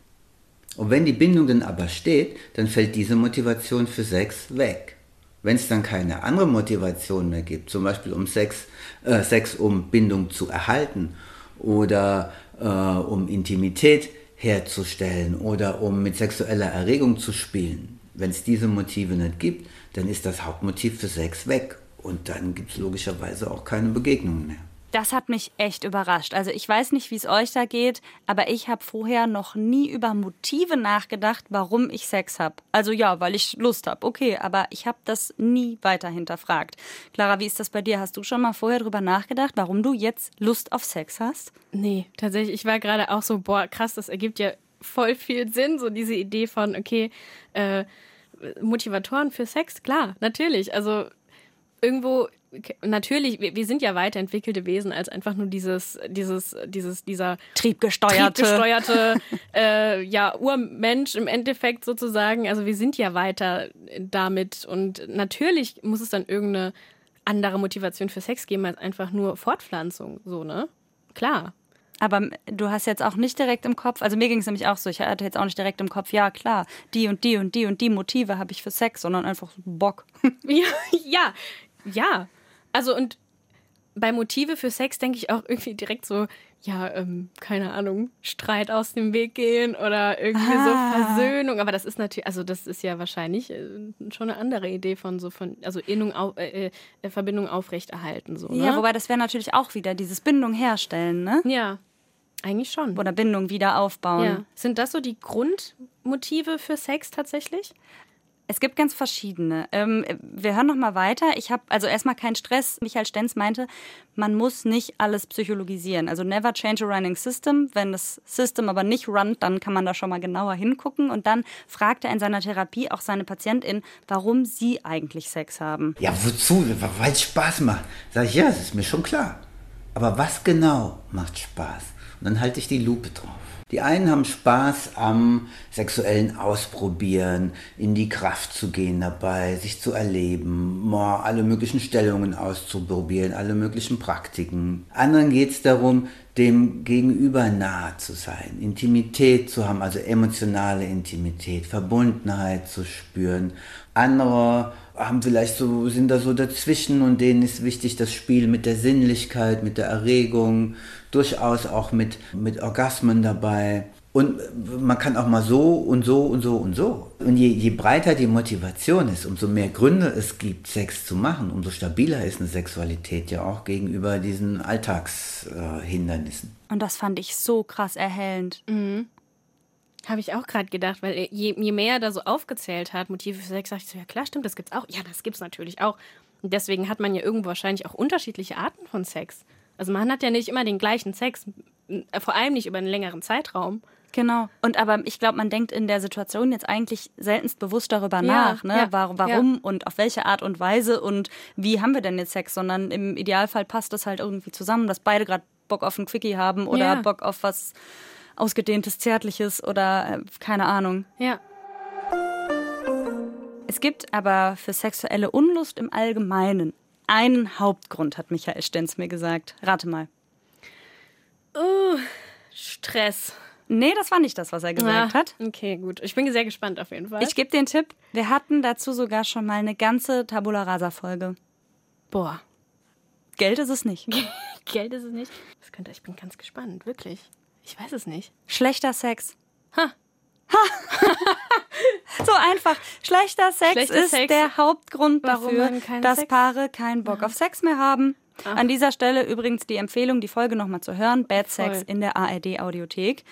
Und wenn die Bindung dann aber steht, dann fällt diese Motivation für Sex weg. Wenn es dann keine andere Motivation mehr gibt, zum Beispiel um Sex, äh, Sex um Bindung zu erhalten oder äh, um Intimität herzustellen oder um mit sexueller Erregung zu spielen, wenn es diese Motive nicht gibt, dann ist das Hauptmotiv für Sex weg und dann gibt es logischerweise auch keine Begegnungen mehr das hat mich echt überrascht. Also ich weiß nicht, wie es euch da geht, aber ich habe vorher noch nie über Motive nachgedacht, warum ich Sex habe. Also ja, weil ich Lust habe, okay, aber ich habe das nie weiter hinterfragt. Clara, wie ist das bei dir? Hast du schon mal vorher darüber nachgedacht, warum du jetzt Lust auf Sex hast? Nee, tatsächlich. Ich war gerade auch so, boah, krass, das ergibt ja voll viel Sinn, so diese Idee von, okay, äh, Motivatoren für Sex, klar, natürlich. Also irgendwo natürlich, wir, wir, sind ja weiterentwickelte Wesen als einfach nur dieses, dieses, dieses, dieser triebgesteuerte, triebgesteuerte äh, ja, Urmensch im Endeffekt sozusagen. Also wir sind ja weiter damit und natürlich muss es dann irgendeine andere Motivation für Sex geben als einfach nur Fortpflanzung, so, ne? Klar. Aber du hast jetzt auch nicht direkt im Kopf, also mir ging es nämlich auch so, ich hatte jetzt auch nicht direkt im Kopf, ja klar, die und die und die und die Motive habe ich für Sex, sondern einfach Bock. ja, ja, ja, also und bei Motive für Sex denke ich auch irgendwie direkt so, ja, ähm, keine Ahnung, Streit aus dem Weg gehen oder irgendwie ah. so Versöhnung. Aber das ist natürlich, also das ist ja wahrscheinlich äh, schon eine andere Idee von so von, also Innung, auf, äh, äh, Verbindung aufrechterhalten. So, ne? Ja, wobei das wäre natürlich auch wieder dieses Bindung herstellen, ne? Ja, eigentlich schon. Oder Bindung wieder aufbauen. Ja. Sind das so die Grundmotive für Sex tatsächlich? Es gibt ganz verschiedene. Ähm, wir hören noch mal weiter. Ich habe also erstmal keinen Stress. Michael Stenz meinte, man muss nicht alles psychologisieren. Also never change a running system. Wenn das System aber nicht runnt, dann kann man da schon mal genauer hingucken. Und dann fragt er in seiner Therapie auch seine Patientin, warum sie eigentlich Sex haben. Ja, wozu? Weil es Spaß macht. Sag ich, ja, das ist mir schon klar. Aber was genau macht Spaß? Und dann halte ich die Lupe drauf. Die einen haben Spaß am sexuellen Ausprobieren, in die Kraft zu gehen dabei, sich zu erleben, alle möglichen Stellungen auszuprobieren, alle möglichen Praktiken. Anderen geht es darum, dem Gegenüber nahe zu sein, Intimität zu haben, also emotionale Intimität, Verbundenheit zu spüren. Andere haben vielleicht so, sind da so dazwischen und denen ist wichtig das Spiel mit der Sinnlichkeit, mit der Erregung, durchaus auch mit, mit Orgasmen dabei. Und man kann auch mal so und so und so und so. Und je, je breiter die Motivation ist, umso mehr Gründe es gibt, Sex zu machen, umso stabiler ist eine Sexualität ja auch gegenüber diesen Alltagshindernissen. Äh, und das fand ich so krass erhellend. Mhm. Habe ich auch gerade gedacht, weil je, je, mehr er da so aufgezählt hat, Motive für Sex, dachte ich so, ja klar, stimmt, das gibt's auch. Ja, das gibt's natürlich auch. Und deswegen hat man ja irgendwo wahrscheinlich auch unterschiedliche Arten von Sex. Also man hat ja nicht immer den gleichen Sex, vor allem nicht über einen längeren Zeitraum. Genau. Und aber ich glaube, man denkt in der Situation jetzt eigentlich seltenst bewusst darüber ja, nach, ne? Ja, warum ja. und auf welche Art und Weise und wie haben wir denn jetzt Sex, sondern im Idealfall passt das halt irgendwie zusammen, dass beide gerade Bock auf ein Quickie haben oder Bock auf was ausgedehntes, zärtliches oder äh, keine Ahnung. Ja. Es gibt aber für sexuelle Unlust im Allgemeinen einen Hauptgrund, hat Michael Stenz mir gesagt. Rate mal. Uh, Stress. Nee, das war nicht das, was er gesagt ja, hat. Okay, gut. Ich bin sehr gespannt auf jeden Fall. Ich gebe den Tipp, wir hatten dazu sogar schon mal eine ganze Tabula Rasa Folge. Boah. Geld ist es nicht. Geld ist es nicht. Das könnte, ich bin ganz gespannt, wirklich. Ich weiß es nicht. Schlechter Sex. Ha. Ha. so einfach. Schlechter Sex Schlechter ist Sex, der Hauptgrund dafür, dass Sex? Paare keinen Bock ja. auf Sex mehr haben. Ach. An dieser Stelle übrigens die Empfehlung, die Folge nochmal zu hören. Bad Voll. Sex in der ARD-Audiothek.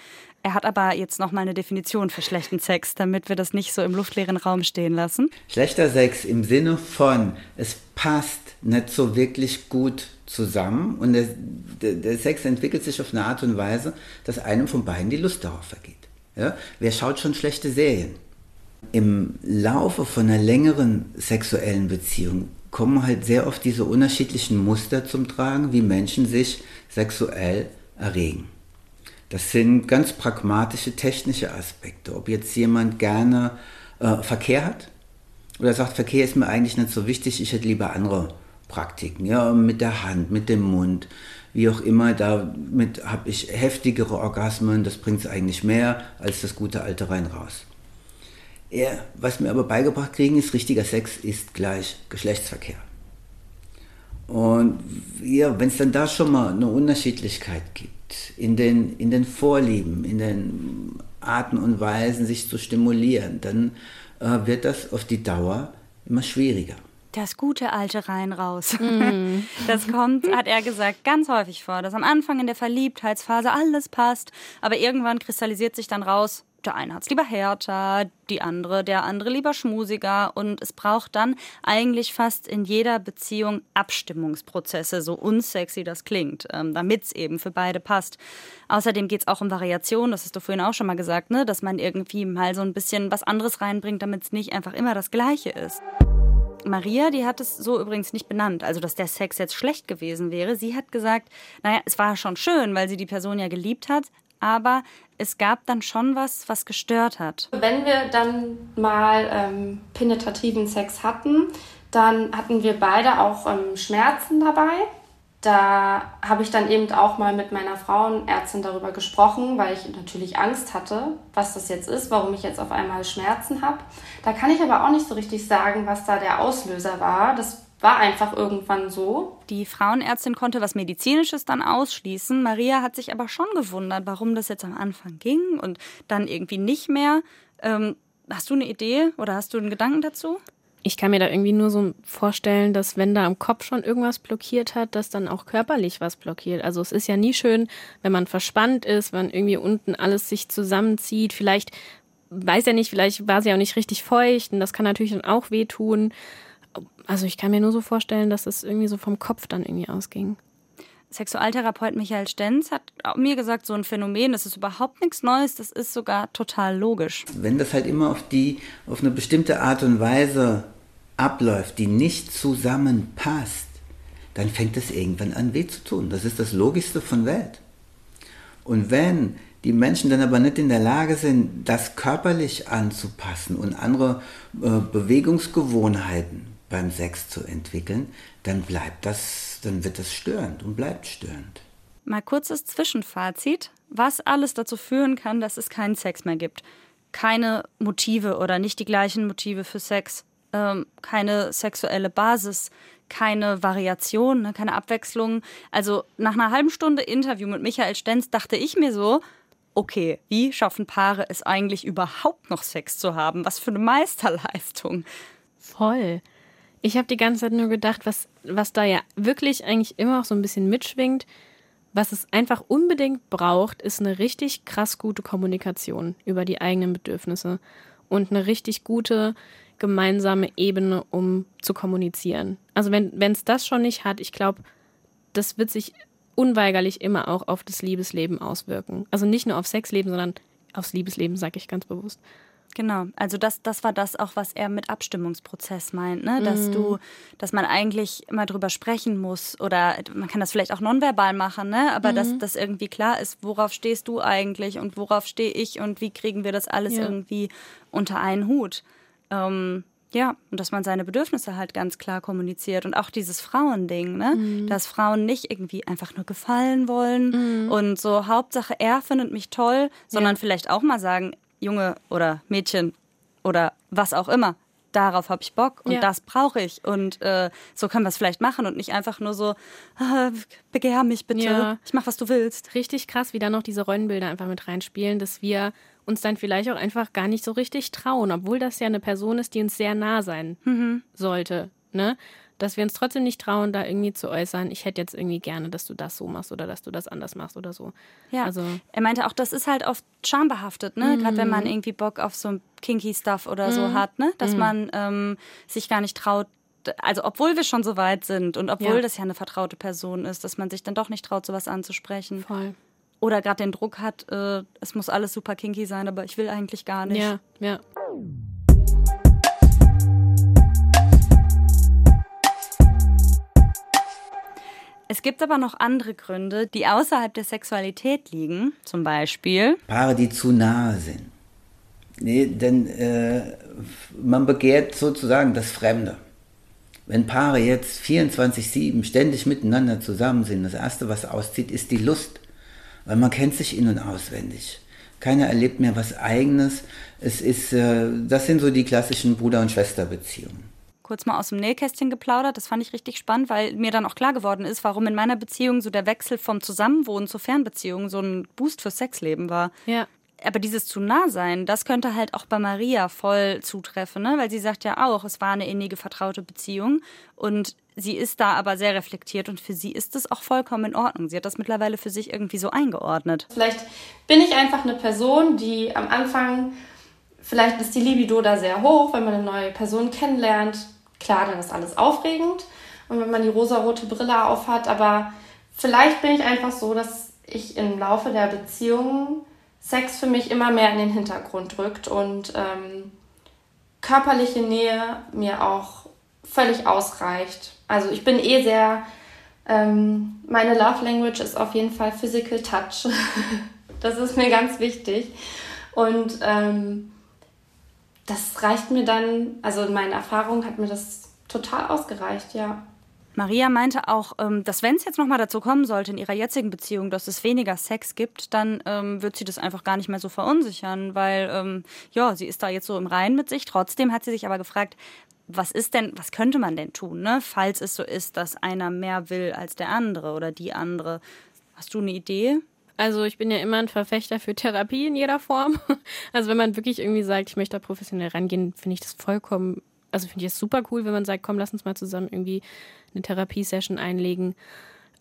Er hat aber jetzt nochmal eine Definition für schlechten Sex, damit wir das nicht so im luftleeren Raum stehen lassen. Schlechter Sex im Sinne von, es passt nicht so wirklich gut zusammen und der, der, der Sex entwickelt sich auf eine Art und Weise, dass einem von beiden die Lust darauf vergeht. Ja? Wer schaut schon schlechte Serien? Im Laufe von einer längeren sexuellen Beziehung kommen halt sehr oft diese unterschiedlichen Muster zum Tragen, wie Menschen sich sexuell erregen. Das sind ganz pragmatische technische Aspekte. Ob jetzt jemand gerne äh, Verkehr hat oder sagt, Verkehr ist mir eigentlich nicht so wichtig, ich hätte lieber andere Praktiken, ja, mit der Hand, mit dem Mund, wie auch immer, damit habe ich heftigere Orgasmen, das bringt es eigentlich mehr als das gute alte rein raus. Ja, was mir aber beigebracht kriegen ist, richtiger Sex ist gleich Geschlechtsverkehr. Und ja, wenn es dann da schon mal eine Unterschiedlichkeit gibt, in den, in den Vorlieben, in den Arten und Weisen, sich zu stimulieren, dann äh, wird das auf die Dauer immer schwieriger. Das gute alte rein raus. Mm. Das kommt, hat er gesagt, ganz häufig vor, dass am Anfang in der Verliebtheitsphase alles passt, aber irgendwann kristallisiert sich dann raus, der eine hat es lieber härter, die andere, der andere lieber schmusiger. Und es braucht dann eigentlich fast in jeder Beziehung Abstimmungsprozesse, so unsexy das klingt, ähm, damit es eben für beide passt. Außerdem geht es auch um Variation, das hast du vorhin auch schon mal gesagt, ne? dass man irgendwie mal so ein bisschen was anderes reinbringt, damit es nicht einfach immer das Gleiche ist. Maria, die hat es so übrigens nicht benannt, also dass der Sex jetzt schlecht gewesen wäre. Sie hat gesagt, naja, es war schon schön, weil sie die Person ja geliebt hat, aber es gab dann schon was, was gestört hat. Wenn wir dann mal ähm, penetrativen Sex hatten, dann hatten wir beide auch ähm, Schmerzen dabei. Da habe ich dann eben auch mal mit meiner Frauenärztin darüber gesprochen, weil ich natürlich Angst hatte, was das jetzt ist, warum ich jetzt auf einmal Schmerzen habe. Da kann ich aber auch nicht so richtig sagen, was da der Auslöser war. Das war einfach irgendwann so. Die Frauenärztin konnte was Medizinisches dann ausschließen. Maria hat sich aber schon gewundert, warum das jetzt am Anfang ging und dann irgendwie nicht mehr. Ähm, hast du eine Idee oder hast du einen Gedanken dazu? Ich kann mir da irgendwie nur so vorstellen, dass wenn da am Kopf schon irgendwas blockiert hat, dass dann auch körperlich was blockiert. Also es ist ja nie schön, wenn man verspannt ist, wenn irgendwie unten alles sich zusammenzieht. Vielleicht weiß ja nicht, vielleicht war sie auch nicht richtig feucht und das kann natürlich dann auch wehtun also ich kann mir nur so vorstellen, dass es irgendwie so vom Kopf dann irgendwie ausging. Sexualtherapeut Michael Stenz hat mir gesagt, so ein Phänomen, das ist überhaupt nichts Neues, das ist sogar total logisch. Wenn das halt immer auf die, auf eine bestimmte Art und Weise abläuft, die nicht zusammenpasst, dann fängt es irgendwann an weh zu tun. Das ist das Logischste von Welt. Und wenn die Menschen dann aber nicht in der Lage sind, das körperlich anzupassen und andere äh, Bewegungsgewohnheiten beim Sex zu entwickeln, dann bleibt das, dann wird das störend und bleibt störend. Mal kurzes Zwischenfazit, was alles dazu führen kann, dass es keinen Sex mehr gibt. Keine Motive oder nicht die gleichen Motive für Sex, ähm, keine sexuelle Basis, keine Variation, ne, keine Abwechslung. Also nach einer halben Stunde Interview mit Michael Stenz dachte ich mir so, okay, wie schaffen Paare es eigentlich überhaupt noch Sex zu haben? Was für eine Meisterleistung. Voll. Ich habe die ganze Zeit nur gedacht, was, was da ja wirklich eigentlich immer auch so ein bisschen mitschwingt, was es einfach unbedingt braucht, ist eine richtig krass gute Kommunikation über die eigenen Bedürfnisse und eine richtig gute gemeinsame Ebene, um zu kommunizieren. Also wenn es das schon nicht hat, ich glaube, das wird sich unweigerlich immer auch auf das Liebesleben auswirken. Also nicht nur auf Sexleben, sondern aufs Liebesleben, sage ich ganz bewusst. Genau, also das, das war das auch, was er mit Abstimmungsprozess meint, ne? Dass mhm. du, dass man eigentlich immer drüber sprechen muss oder man kann das vielleicht auch nonverbal machen, ne? Aber mhm. dass das irgendwie klar ist, worauf stehst du eigentlich und worauf stehe ich und wie kriegen wir das alles ja. irgendwie unter einen Hut. Ähm, ja, und dass man seine Bedürfnisse halt ganz klar kommuniziert. Und auch dieses Frauending, ne? Mhm. Dass Frauen nicht irgendwie einfach nur gefallen wollen mhm. und so Hauptsache er findet mich toll, sondern ja. vielleicht auch mal sagen, Junge oder Mädchen oder was auch immer, darauf habe ich Bock und ja. das brauche ich. Und äh, so können wir es vielleicht machen und nicht einfach nur so, ah, begehr mich bitte, ja. ich mach, was du willst. Richtig krass, wie da noch diese Rollenbilder einfach mit reinspielen, dass wir uns dann vielleicht auch einfach gar nicht so richtig trauen, obwohl das ja eine Person ist, die uns sehr nah sein mhm. sollte. Ne? Dass wir uns trotzdem nicht trauen, da irgendwie zu äußern, ich hätte jetzt irgendwie gerne, dass du das so machst oder dass du das anders machst oder so. Ja, also, er meinte auch, das ist halt oft schambehaftet, ne? Mhm. Gerade wenn man irgendwie Bock auf so kinky Stuff oder mhm. so hat, ne? Dass mhm. man ähm, sich gar nicht traut, also obwohl wir schon so weit sind und obwohl ja. das ja eine vertraute Person ist, dass man sich dann doch nicht traut, sowas anzusprechen. Voll oder gerade den Druck hat, äh, es muss alles super kinky sein, aber ich will eigentlich gar nicht. Ja, ja. Es gibt aber noch andere Gründe, die außerhalb der Sexualität liegen. Zum Beispiel. Paare, die zu nahe sind. Nee, denn äh, man begehrt sozusagen das Fremde. Wenn Paare jetzt 24-7 ständig miteinander zusammen sind, das Erste, was auszieht, ist die Lust weil man kennt sich in- und auswendig. Keiner erlebt mehr was Eigenes. Es ist, äh, das sind so die klassischen Bruder- und Schwesterbeziehungen. Kurz mal aus dem Nähkästchen geplaudert, das fand ich richtig spannend, weil mir dann auch klar geworden ist, warum in meiner Beziehung so der Wechsel vom Zusammenwohnen zur Fernbeziehung so ein Boost fürs Sexleben war. Ja aber dieses zu nah sein, das könnte halt auch bei Maria voll zutreffen, ne? weil sie sagt ja auch, es war eine innige, vertraute Beziehung und sie ist da aber sehr reflektiert und für sie ist es auch vollkommen in Ordnung. Sie hat das mittlerweile für sich irgendwie so eingeordnet. Vielleicht bin ich einfach eine Person, die am Anfang, vielleicht ist die Libido da sehr hoch, wenn man eine neue Person kennenlernt. Klar, dann ist alles aufregend und wenn man die rosarote Brille aufhat, aber vielleicht bin ich einfach so, dass ich im Laufe der Beziehung Sex für mich immer mehr in den Hintergrund rückt und ähm, körperliche Nähe mir auch völlig ausreicht. Also ich bin eh sehr, ähm, meine Love Language ist auf jeden Fall Physical Touch. das ist mir ganz wichtig. Und ähm, das reicht mir dann, also in meinen Erfahrungen hat mir das total ausgereicht, ja. Maria meinte auch, ähm, dass wenn es jetzt nochmal dazu kommen sollte in ihrer jetzigen Beziehung, dass es weniger Sex gibt, dann ähm, wird sie das einfach gar nicht mehr so verunsichern, weil ähm, ja, sie ist da jetzt so im Reinen mit sich. Trotzdem hat sie sich aber gefragt, was ist denn, was könnte man denn tun, ne? falls es so ist, dass einer mehr will als der andere oder die andere. Hast du eine Idee? Also ich bin ja immer ein Verfechter für Therapie in jeder Form. Also wenn man wirklich irgendwie sagt, ich möchte da professionell rangehen, finde ich das vollkommen, also finde ich es super cool, wenn man sagt, komm, lass uns mal zusammen irgendwie eine Therapiesession einlegen.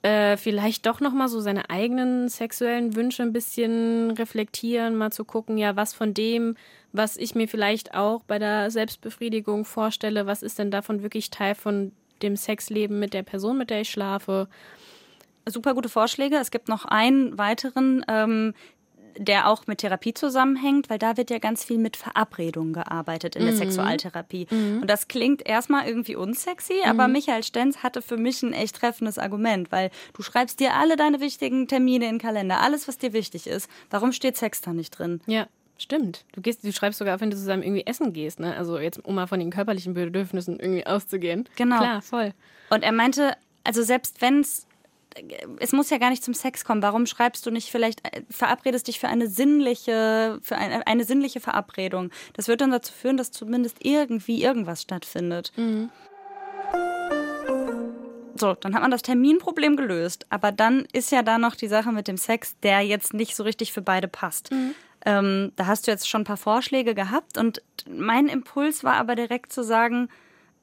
Äh, vielleicht doch nochmal so seine eigenen sexuellen Wünsche ein bisschen reflektieren, mal zu gucken, ja, was von dem, was ich mir vielleicht auch bei der Selbstbefriedigung vorstelle, was ist denn davon wirklich Teil von dem Sexleben mit der Person, mit der ich schlafe. Super gute Vorschläge. Es gibt noch einen weiteren, ähm, der auch mit Therapie zusammenhängt, weil da wird ja ganz viel mit Verabredungen gearbeitet in der mhm. Sexualtherapie. Mhm. Und das klingt erstmal irgendwie unsexy, mhm. aber Michael Stenz hatte für mich ein echt treffendes Argument, weil du schreibst dir alle deine wichtigen Termine in den Kalender, alles, was dir wichtig ist. Warum steht Sex da nicht drin? Ja. Stimmt. Du gehst, du schreibst sogar, wenn du zusammen irgendwie essen gehst, ne? Also jetzt, um mal von den körperlichen Bedürfnissen irgendwie auszugehen. Genau. Klar, voll. Und er meinte, also selbst wenn es es muss ja gar nicht zum Sex kommen. Warum schreibst du nicht vielleicht, äh, verabredest dich für eine sinnliche, für eine, eine sinnliche Verabredung? Das wird dann dazu führen, dass zumindest irgendwie irgendwas stattfindet. Mhm. So, dann hat man das Terminproblem gelöst. Aber dann ist ja da noch die Sache mit dem Sex, der jetzt nicht so richtig für beide passt. Mhm. Ähm, da hast du jetzt schon ein paar Vorschläge gehabt und mein Impuls war aber direkt zu sagen,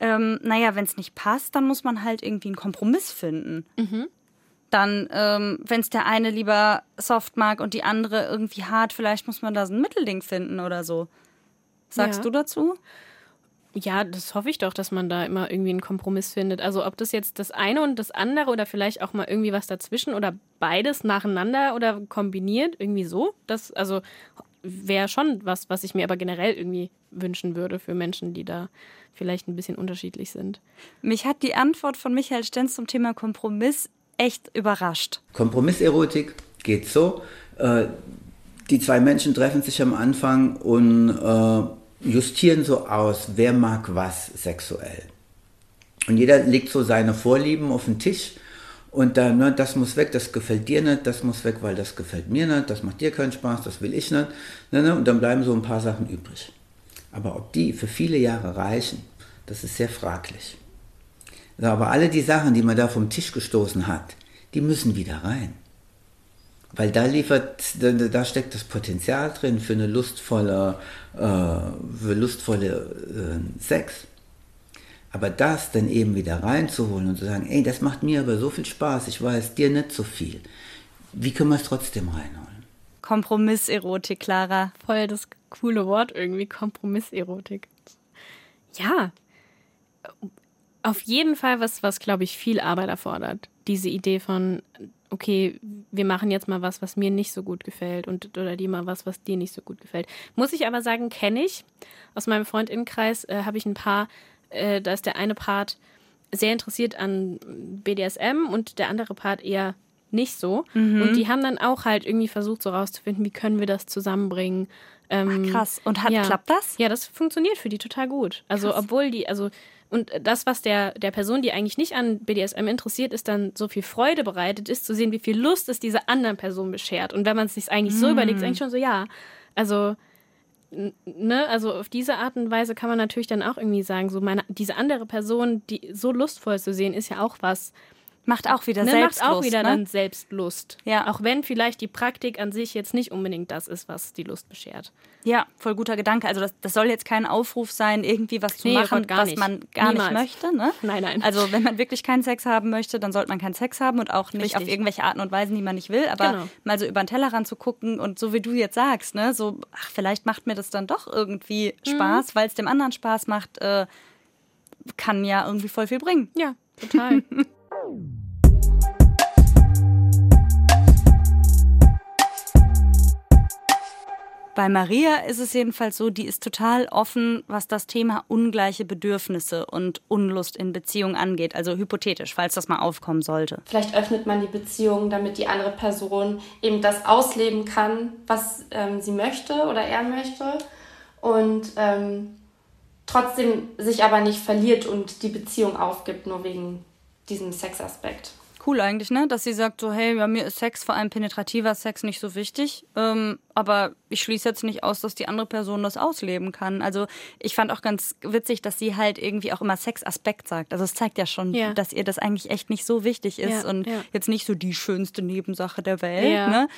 ähm, naja, wenn es nicht passt, dann muss man halt irgendwie einen Kompromiss finden. Mhm dann, ähm, wenn es der eine lieber soft mag und die andere irgendwie hart, vielleicht muss man da so ein Mittelding finden oder so. Sagst ja. du dazu? Ja, das hoffe ich doch, dass man da immer irgendwie einen Kompromiss findet. Also ob das jetzt das eine und das andere oder vielleicht auch mal irgendwie was dazwischen oder beides nacheinander oder kombiniert, irgendwie so. Das also wäre schon was, was ich mir aber generell irgendwie wünschen würde für Menschen, die da vielleicht ein bisschen unterschiedlich sind. Mich hat die Antwort von Michael Stenz zum Thema Kompromiss echt überrascht. Kompromisserotik geht so. Äh, die zwei Menschen treffen sich am Anfang und äh, justieren so aus, wer mag was sexuell. Und jeder legt so seine Vorlieben auf den Tisch und dann, ne, das muss weg, das gefällt dir nicht, das muss weg, weil das gefällt mir nicht, das macht dir keinen Spaß, das will ich nicht. Ne, ne, und dann bleiben so ein paar Sachen übrig. Aber ob die für viele Jahre reichen, das ist sehr fraglich. Aber alle die Sachen, die man da vom Tisch gestoßen hat, die müssen wieder rein. Weil da liefert, da, steckt das Potenzial drin für eine lustvolle, äh, für lustvolle äh, Sex. Aber das dann eben wieder reinzuholen und zu sagen, ey, das macht mir aber so viel Spaß, ich weiß dir nicht so viel. Wie können wir es trotzdem reinholen? Kompromisserotik, Clara. Voll das coole Wort irgendwie, Kompromisserotik. Ja, auf jeden Fall was, was glaube ich viel Arbeit erfordert. Diese Idee von, okay, wir machen jetzt mal was, was mir nicht so gut gefällt und oder die mal was, was dir nicht so gut gefällt. Muss ich aber sagen, kenne ich. Aus meinem Freundinnenkreis äh, habe ich ein paar, äh, da ist der eine Part sehr interessiert an BDSM und der andere Part eher nicht so. Mhm. Und die haben dann auch halt irgendwie versucht, so rauszufinden, wie können wir das zusammenbringen. Ähm, Ach, krass. Und hat, ja. klappt das? Ja, das funktioniert für die total gut. Also, krass. obwohl die, also und das, was der, der Person, die eigentlich nicht an BDSM interessiert ist, dann so viel Freude bereitet, ist zu sehen, wie viel Lust es dieser anderen Person beschert. Und wenn man es sich eigentlich so mm. überlegt, ist eigentlich schon so, ja. Also, ne, also auf diese Art und Weise kann man natürlich dann auch irgendwie sagen, so meine, diese andere Person, die so lustvoll zu sehen, ist ja auch was, Macht auch wieder ne, Selbstlust. Macht auch wieder ne? dann Selbstlust. Ja. Auch wenn vielleicht die Praktik an sich jetzt nicht unbedingt das ist, was die Lust beschert. Ja, voll guter Gedanke. Also das, das soll jetzt kein Aufruf sein, irgendwie was zu nee, machen, was nicht. man gar Niemals. nicht möchte. Ne? Nein, nein. Also wenn man wirklich keinen Sex haben möchte, dann sollte man keinen Sex haben und auch nicht Richtig. auf irgendwelche Arten und Weisen, die man nicht will. Aber genau. mal so über den Tellerrand zu gucken und so wie du jetzt sagst, ne, so, ach, vielleicht macht mir das dann doch irgendwie mhm. Spaß, mhm. weil es dem anderen Spaß macht, äh, kann ja irgendwie voll viel bringen. Ja, total. Bei Maria ist es jedenfalls so, die ist total offen, was das Thema ungleiche Bedürfnisse und Unlust in Beziehungen angeht. Also hypothetisch, falls das mal aufkommen sollte. Vielleicht öffnet man die Beziehung, damit die andere Person eben das ausleben kann, was ähm, sie möchte oder er möchte. Und ähm, trotzdem sich aber nicht verliert und die Beziehung aufgibt, nur wegen diesem Sexaspekt cool eigentlich, ne? Dass sie sagt so, hey, ja, mir ist Sex, vor allem penetrativer Sex, nicht so wichtig. Ähm, aber ich schließe jetzt nicht aus, dass die andere Person das ausleben kann. Also ich fand auch ganz witzig, dass sie halt irgendwie auch immer Sexaspekt sagt. Also es zeigt ja schon, ja. dass ihr das eigentlich echt nicht so wichtig ist ja, und ja. jetzt nicht so die schönste Nebensache der Welt. ne?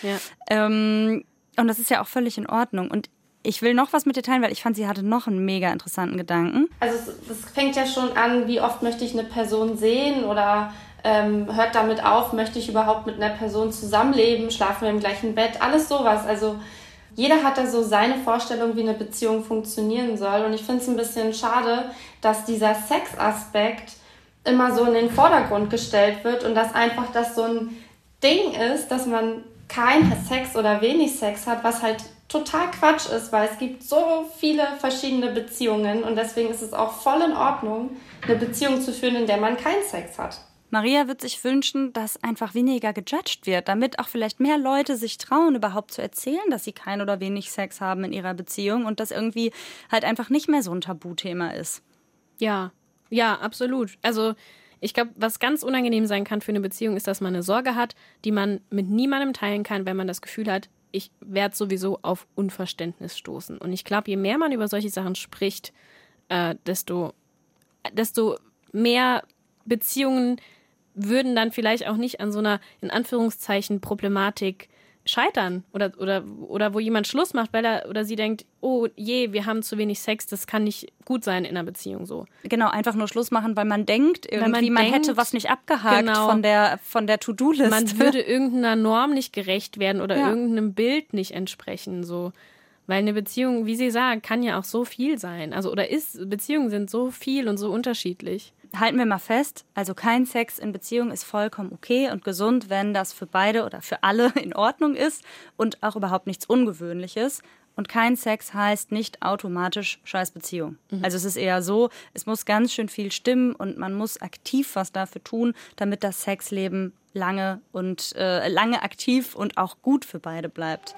Ähm, und das ist ja auch völlig in Ordnung. Und ich will noch was mit dir teilen, weil ich fand, sie hatte noch einen mega interessanten Gedanken. Also das fängt ja schon an, wie oft möchte ich eine Person sehen oder ähm, hört damit auf, möchte ich überhaupt mit einer Person zusammenleben, schlafen wir im gleichen Bett, alles sowas. Also jeder hat da so seine Vorstellung, wie eine Beziehung funktionieren soll. Und ich finde es ein bisschen schade, dass dieser Sexaspekt immer so in den Vordergrund gestellt wird und dass einfach das so ein Ding ist, dass man kein Sex oder wenig Sex hat, was halt total Quatsch ist, weil es gibt so viele verschiedene Beziehungen und deswegen ist es auch voll in Ordnung, eine Beziehung zu führen, in der man keinen Sex hat. Maria wird sich wünschen, dass einfach weniger gejudged wird, damit auch vielleicht mehr Leute sich trauen, überhaupt zu erzählen, dass sie kein oder wenig Sex haben in ihrer Beziehung und das irgendwie halt einfach nicht mehr so ein Tabuthema ist. Ja, ja, absolut. Also ich glaube, was ganz unangenehm sein kann für eine Beziehung, ist, dass man eine Sorge hat, die man mit niemandem teilen kann, wenn man das Gefühl hat, ich werde sowieso auf Unverständnis stoßen. Und ich glaube, je mehr man über solche Sachen spricht, äh, desto, desto mehr Beziehungen würden dann vielleicht auch nicht an so einer, in Anführungszeichen, Problematik scheitern oder, oder, oder wo jemand Schluss macht, weil er oder sie denkt, oh je, wir haben zu wenig Sex, das kann nicht gut sein in einer Beziehung so. Genau, einfach nur Schluss machen, weil man denkt, irgendwie man, man denkt, hätte was nicht abgehakt genau, von der, von der To-Do-Liste. Man würde irgendeiner Norm nicht gerecht werden oder ja. irgendeinem Bild nicht entsprechen, so. Weil eine Beziehung, wie sie sagt, kann ja auch so viel sein. Also, oder ist, Beziehungen sind so viel und so unterschiedlich halten wir mal fest, also kein Sex in Beziehung ist vollkommen okay und gesund, wenn das für beide oder für alle in Ordnung ist und auch überhaupt nichts Ungewöhnliches. Und kein Sex heißt nicht automatisch Scheißbeziehung. Mhm. Also es ist eher so, es muss ganz schön viel stimmen und man muss aktiv was dafür tun, damit das Sexleben lange und äh, lange aktiv und auch gut für beide bleibt.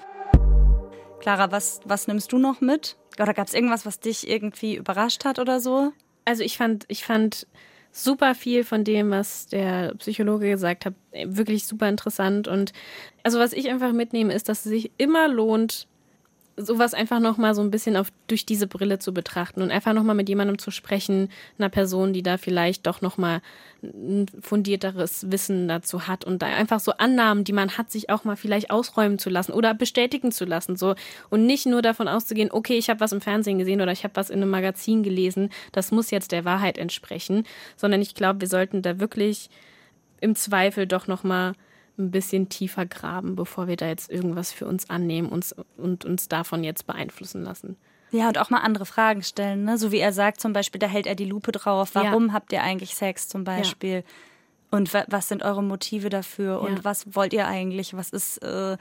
Clara, was, was nimmst du noch mit? Oder gab es irgendwas, was dich irgendwie überrascht hat oder so? Also ich fand, ich fand super viel von dem, was der Psychologe gesagt hat, wirklich super interessant. Und also was ich einfach mitnehme, ist, dass es sich immer lohnt, sowas einfach nochmal so ein bisschen auf, durch diese Brille zu betrachten und einfach nochmal mit jemandem zu sprechen, einer Person, die da vielleicht doch nochmal ein fundierteres Wissen dazu hat und da einfach so Annahmen, die man hat, sich auch mal vielleicht ausräumen zu lassen oder bestätigen zu lassen, so. Und nicht nur davon auszugehen, okay, ich habe was im Fernsehen gesehen oder ich habe was in einem Magazin gelesen, das muss jetzt der Wahrheit entsprechen, sondern ich glaube, wir sollten da wirklich im Zweifel doch nochmal ein bisschen tiefer graben, bevor wir da jetzt irgendwas für uns annehmen uns, und uns davon jetzt beeinflussen lassen. Ja, und auch mal andere Fragen stellen, ne? So wie er sagt zum Beispiel, da hält er die Lupe drauf. Warum ja. habt ihr eigentlich Sex zum Beispiel? Ja. Und was sind eure Motive dafür? Und ja. was wollt ihr eigentlich? Was ist, äh,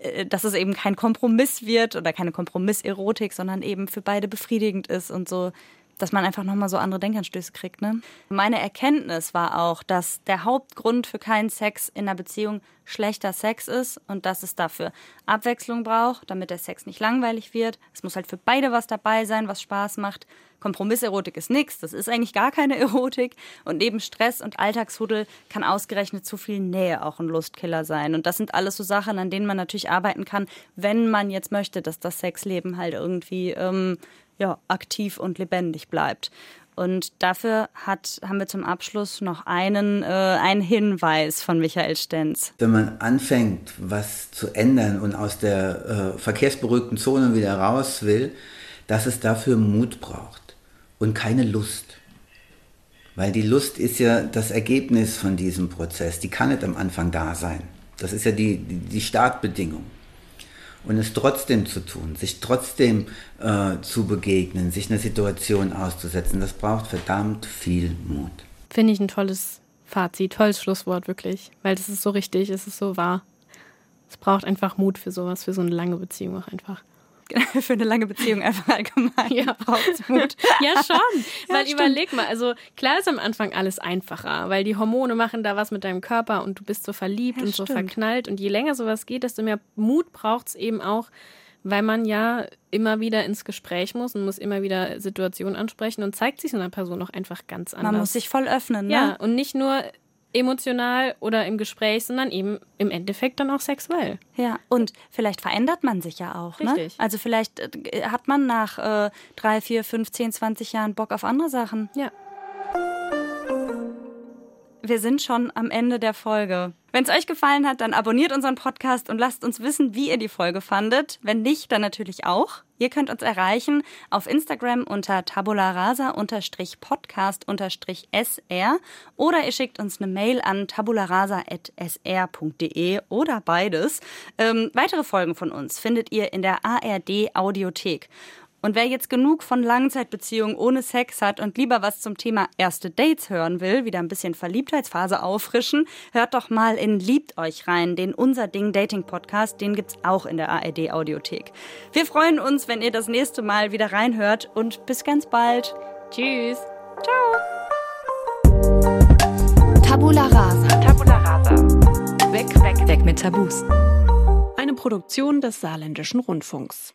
äh, dass es eben kein Kompromiss wird oder keine Kompromisserotik, sondern eben für beide befriedigend ist und so dass man einfach nochmal so andere Denkanstöße kriegt. Ne? Meine Erkenntnis war auch, dass der Hauptgrund für keinen Sex in einer Beziehung schlechter Sex ist und dass es dafür Abwechslung braucht, damit der Sex nicht langweilig wird. Es muss halt für beide was dabei sein, was Spaß macht. Kompromisserotik ist nichts, das ist eigentlich gar keine Erotik. Und neben Stress und Alltagshuddel kann ausgerechnet zu viel Nähe auch ein Lustkiller sein. Und das sind alles so Sachen, an denen man natürlich arbeiten kann, wenn man jetzt möchte, dass das Sexleben halt irgendwie ähm, ja, aktiv und lebendig bleibt. Und dafür hat, haben wir zum Abschluss noch einen, äh, einen Hinweis von Michael Stenz. Wenn man anfängt, was zu ändern und aus der äh, verkehrsberuhigten Zone wieder raus will, dass es dafür Mut braucht und keine Lust. Weil die Lust ist ja das Ergebnis von diesem Prozess. Die kann nicht am Anfang da sein. Das ist ja die, die, die Startbedingung und es trotzdem zu tun, sich trotzdem äh, zu begegnen, sich einer Situation auszusetzen, das braucht verdammt viel Mut. Finde ich ein tolles Fazit, tolles Schlusswort wirklich, weil das ist so richtig, es ist so wahr. Es braucht einfach Mut für sowas, für so eine lange Beziehung auch einfach. für eine lange Beziehung einfach allgemein ja. braucht Mut. ja, schon. Ja, weil stimmt. überleg mal, also klar ist am Anfang alles einfacher, weil die Hormone machen da was mit deinem Körper und du bist so verliebt ja, und so verknallt. Und je länger sowas geht, desto mehr Mut braucht es eben auch, weil man ja immer wieder ins Gespräch muss und muss immer wieder Situationen ansprechen und zeigt sich so einer Person auch einfach ganz anders. Man muss sich voll öffnen, ne? Ja, und nicht nur emotional oder im Gespräch, sondern eben im Endeffekt dann auch sexuell. Ja, und vielleicht verändert man sich ja auch. Ne? Richtig. Ne? Also vielleicht äh, hat man nach äh, drei, vier, fünf, zehn, zwanzig Jahren Bock auf andere Sachen. Ja. Wir sind schon am Ende der Folge. Wenn es euch gefallen hat, dann abonniert unseren Podcast und lasst uns wissen, wie ihr die Folge fandet. Wenn nicht, dann natürlich auch. Ihr könnt uns erreichen auf Instagram unter tabularasa-podcast-sr oder ihr schickt uns eine Mail an tabularasa.sr.de oder beides. Ähm, weitere Folgen von uns findet ihr in der ARD Audiothek. Und wer jetzt genug von Langzeitbeziehungen ohne Sex hat und lieber was zum Thema erste Dates hören will, wieder ein bisschen Verliebtheitsphase auffrischen, hört doch mal in Liebt euch rein, den Unser Ding Dating Podcast, den gibt's auch in der ARD Audiothek. Wir freuen uns, wenn ihr das nächste Mal wieder reinhört und bis ganz bald. Tschüss. Ciao. Tabula rasa. Tabula rasa. Weg, weg, weg mit Tabus. Eine Produktion des Saarländischen Rundfunks.